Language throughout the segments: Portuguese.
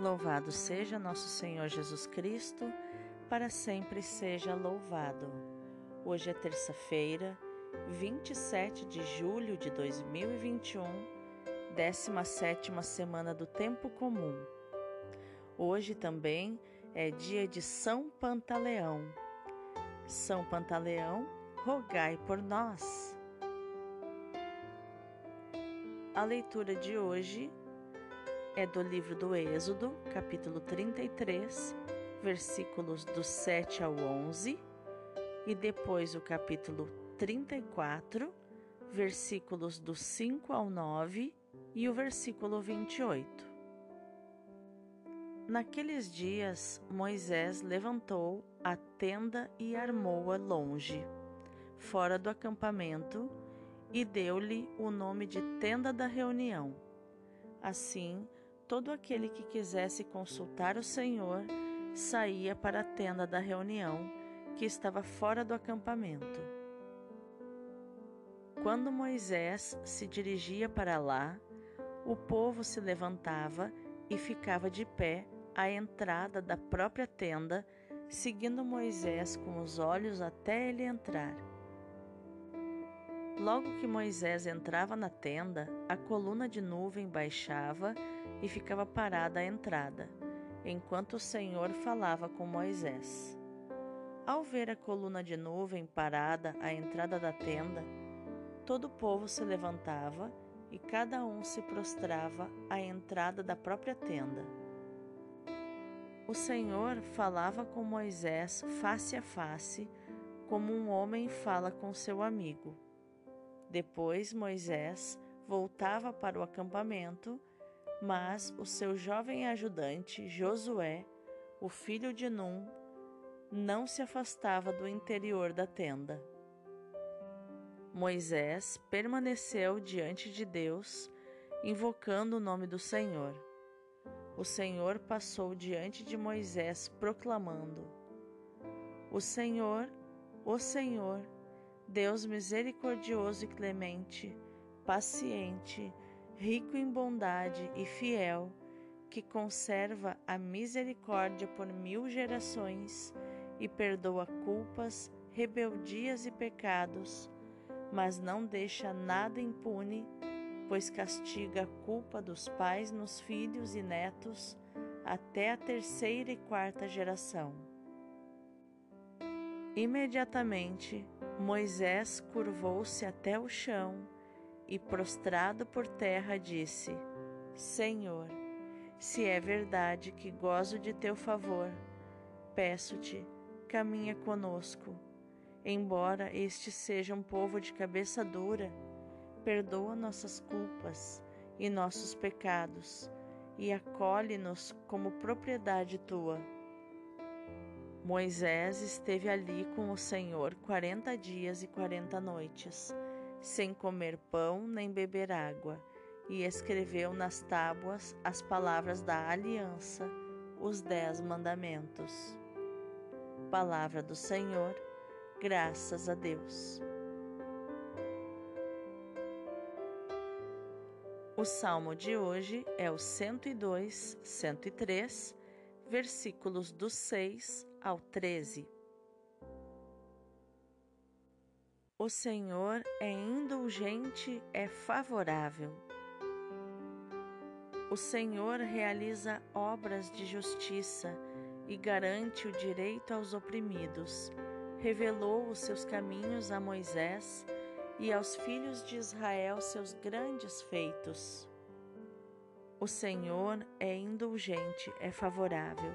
Louvado seja nosso Senhor Jesus Cristo, para sempre seja louvado. Hoje é terça-feira, 27 de julho de 2021, 17 semana do Tempo Comum. Hoje também é dia de São Pantaleão. São Pantaleão, rogai por nós. A leitura de hoje é do livro do Êxodo, capítulo 33, versículos do 7 ao 11, e depois o capítulo 34, versículos do 5 ao 9 e o versículo 28. Naqueles dias, Moisés levantou a tenda e armou-a longe, fora do acampamento, e deu-lhe o nome de Tenda da Reunião. Assim, todo aquele que quisesse consultar o Senhor saía para a tenda da reunião, que estava fora do acampamento. Quando Moisés se dirigia para lá, o povo se levantava e ficava de pé à entrada da própria tenda, seguindo Moisés com os olhos até ele entrar. Logo que Moisés entrava na tenda, a coluna de nuvem baixava e ficava parada à entrada, enquanto o Senhor falava com Moisés. Ao ver a coluna de nuvem parada à entrada da tenda, todo o povo se levantava e cada um se prostrava à entrada da própria tenda. O Senhor falava com Moisés face a face, como um homem fala com seu amigo. Depois Moisés voltava para o acampamento, mas o seu jovem ajudante, Josué, o filho de Num, não se afastava do interior da tenda. Moisés permaneceu diante de Deus, invocando o nome do Senhor. O Senhor passou diante de Moisés, proclamando: O Senhor, o Senhor, Deus misericordioso e clemente, paciente, rico em bondade e fiel, que conserva a misericórdia por mil gerações e perdoa culpas, rebeldias e pecados, mas não deixa nada impune, pois castiga a culpa dos pais nos filhos e netos até a terceira e quarta geração. Imediatamente, Moisés curvou-se até o chão e, prostrado por terra, disse: Senhor, se é verdade que gozo de teu favor, peço-te, caminha conosco. Embora este seja um povo de cabeça dura, perdoa nossas culpas e nossos pecados e acolhe-nos como propriedade tua. Moisés esteve ali com o Senhor quarenta dias e quarenta noites, sem comer pão nem beber água, e escreveu nas tábuas as palavras da aliança, os dez mandamentos. Palavra do Senhor, graças a Deus. O salmo de hoje é o 102, 103 versículos do 6 ao 13. O Senhor é indulgente, é favorável. O Senhor realiza obras de justiça e garante o direito aos oprimidos. Revelou os seus caminhos a Moisés e aos filhos de Israel seus grandes feitos. O Senhor é indulgente, é favorável,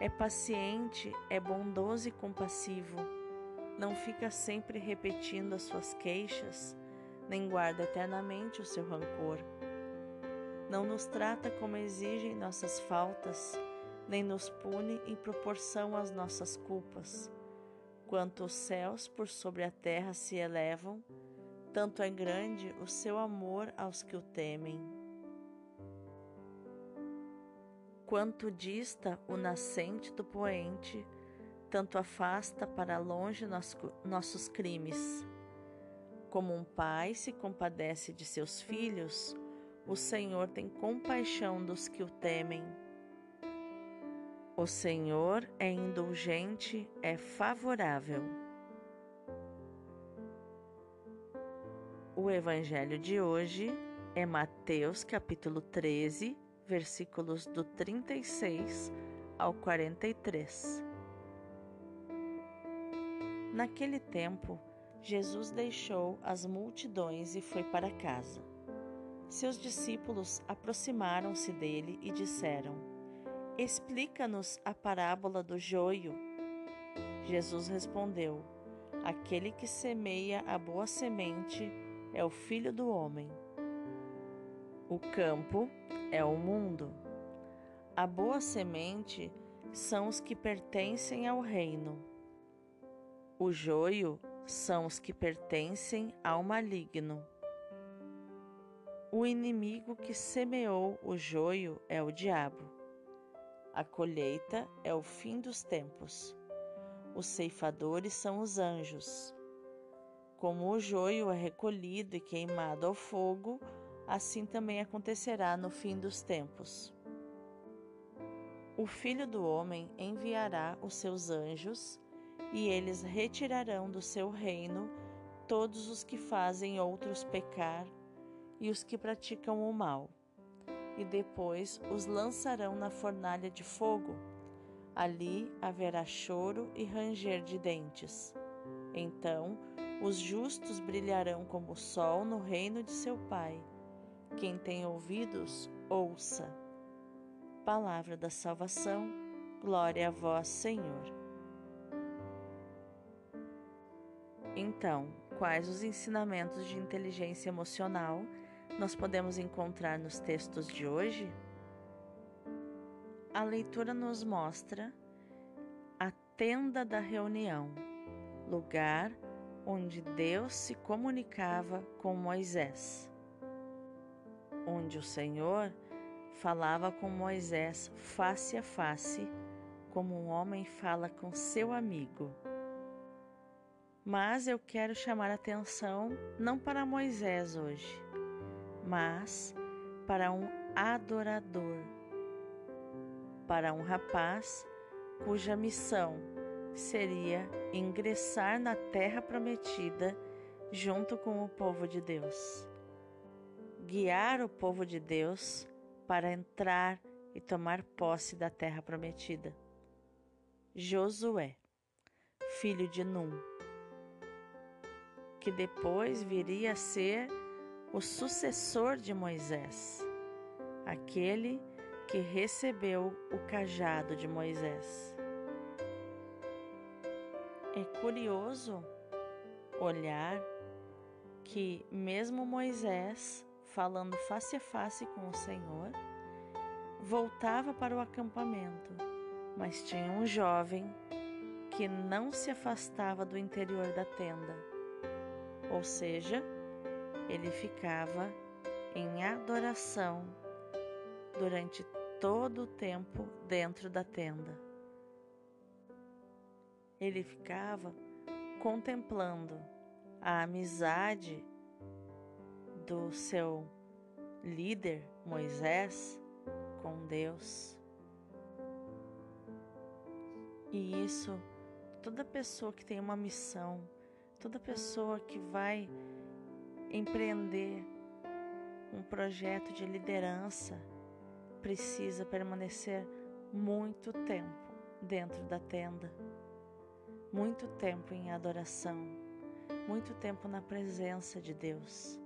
é paciente, é bondoso e compassivo. Não fica sempre repetindo as suas queixas, nem guarda eternamente o seu rancor. Não nos trata como exigem nossas faltas, nem nos pune em proporção às nossas culpas. Quanto os céus por sobre a terra se elevam, tanto é grande o seu amor aos que o temem. Quanto dista o nascente do poente, tanto afasta para longe nossos crimes. Como um pai se compadece de seus filhos, o Senhor tem compaixão dos que o temem. O Senhor é indulgente, é favorável. O evangelho de hoje é Mateus capítulo 13, versículos do 36 ao 43. Naquele tempo, Jesus deixou as multidões e foi para casa. Seus discípulos aproximaram-se dele e disseram: Explica-nos a parábola do joio. Jesus respondeu: Aquele que semeia a boa semente é o filho do homem. O campo é o mundo. A boa semente são os que pertencem ao reino. O joio são os que pertencem ao maligno. O inimigo que semeou o joio é o diabo. A colheita é o fim dos tempos. Os ceifadores são os anjos. Como o joio é recolhido e queimado ao fogo, assim também acontecerá no fim dos tempos. O Filho do Homem enviará os seus anjos, e eles retirarão do seu reino todos os que fazem outros pecar e os que praticam o mal e depois os lançarão na fornalha de fogo. Ali haverá choro e ranger de dentes. Então os justos brilharão como o sol no reino de seu Pai. Quem tem ouvidos, ouça. Palavra da salvação, glória a vós, Senhor. Então, quais os ensinamentos de inteligência emocional? nós podemos encontrar nos textos de hoje, a leitura nos mostra a tenda da reunião, lugar onde Deus se comunicava com Moisés, onde o Senhor falava com Moisés face a face, como um homem fala com seu amigo. Mas eu quero chamar atenção não para Moisés hoje, mas para um adorador, para um rapaz cuja missão seria ingressar na terra prometida junto com o povo de Deus, guiar o povo de Deus para entrar e tomar posse da terra prometida. Josué, filho de Num, que depois viria a ser o sucessor de Moisés, aquele que recebeu o cajado de Moisés. É curioso olhar que, mesmo Moisés, falando face a face com o Senhor, voltava para o acampamento, mas tinha um jovem que não se afastava do interior da tenda, ou seja, ele ficava em adoração durante todo o tempo dentro da tenda. Ele ficava contemplando a amizade do seu líder Moisés com Deus. E isso, toda pessoa que tem uma missão, toda pessoa que vai empreender um projeto de liderança precisa permanecer muito tempo dentro da tenda, muito tempo em adoração, muito tempo na presença de Deus.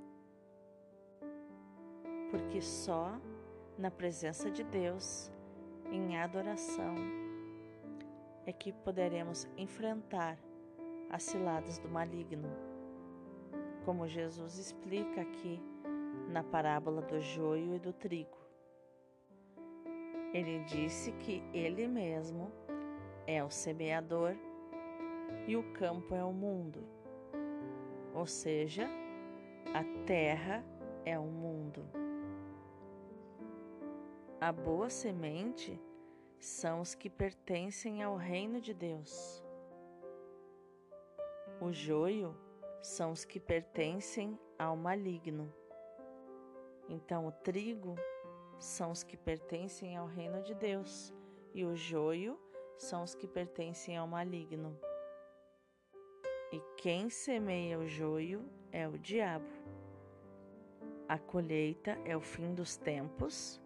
Porque só na presença de Deus, em adoração, é que poderemos enfrentar as ciladas do maligno como Jesus explica aqui na parábola do joio e do trigo. Ele disse que ele mesmo é o semeador e o campo é o mundo, ou seja, a terra é o mundo. A boa semente são os que pertencem ao reino de Deus. O joio são os que pertencem ao maligno. Então, o trigo são os que pertencem ao reino de Deus, e o joio são os que pertencem ao maligno. E quem semeia o joio é o diabo. A colheita é o fim dos tempos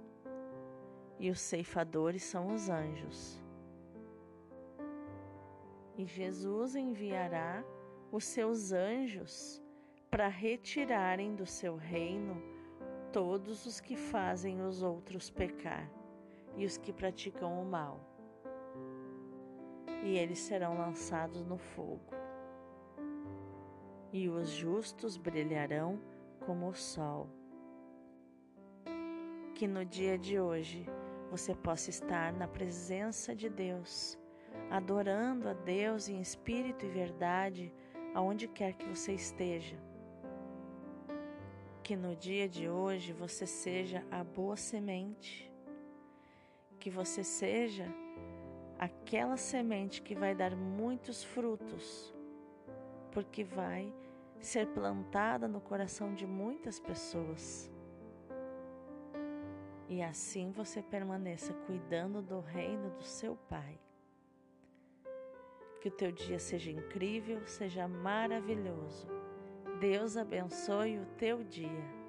e os ceifadores são os anjos. E Jesus enviará os seus anjos para retirarem do seu reino todos os que fazem os outros pecar e os que praticam o mal. E eles serão lançados no fogo. E os justos brilharão como o sol. Que no dia de hoje você possa estar na presença de Deus, adorando a Deus em espírito e verdade, aonde quer que você esteja. Que no dia de hoje você seja a boa semente, que você seja aquela semente que vai dar muitos frutos, porque vai ser plantada no coração de muitas pessoas. E assim você permaneça cuidando do reino do seu Pai. Que o teu dia seja incrível, seja maravilhoso. Deus abençoe o teu dia.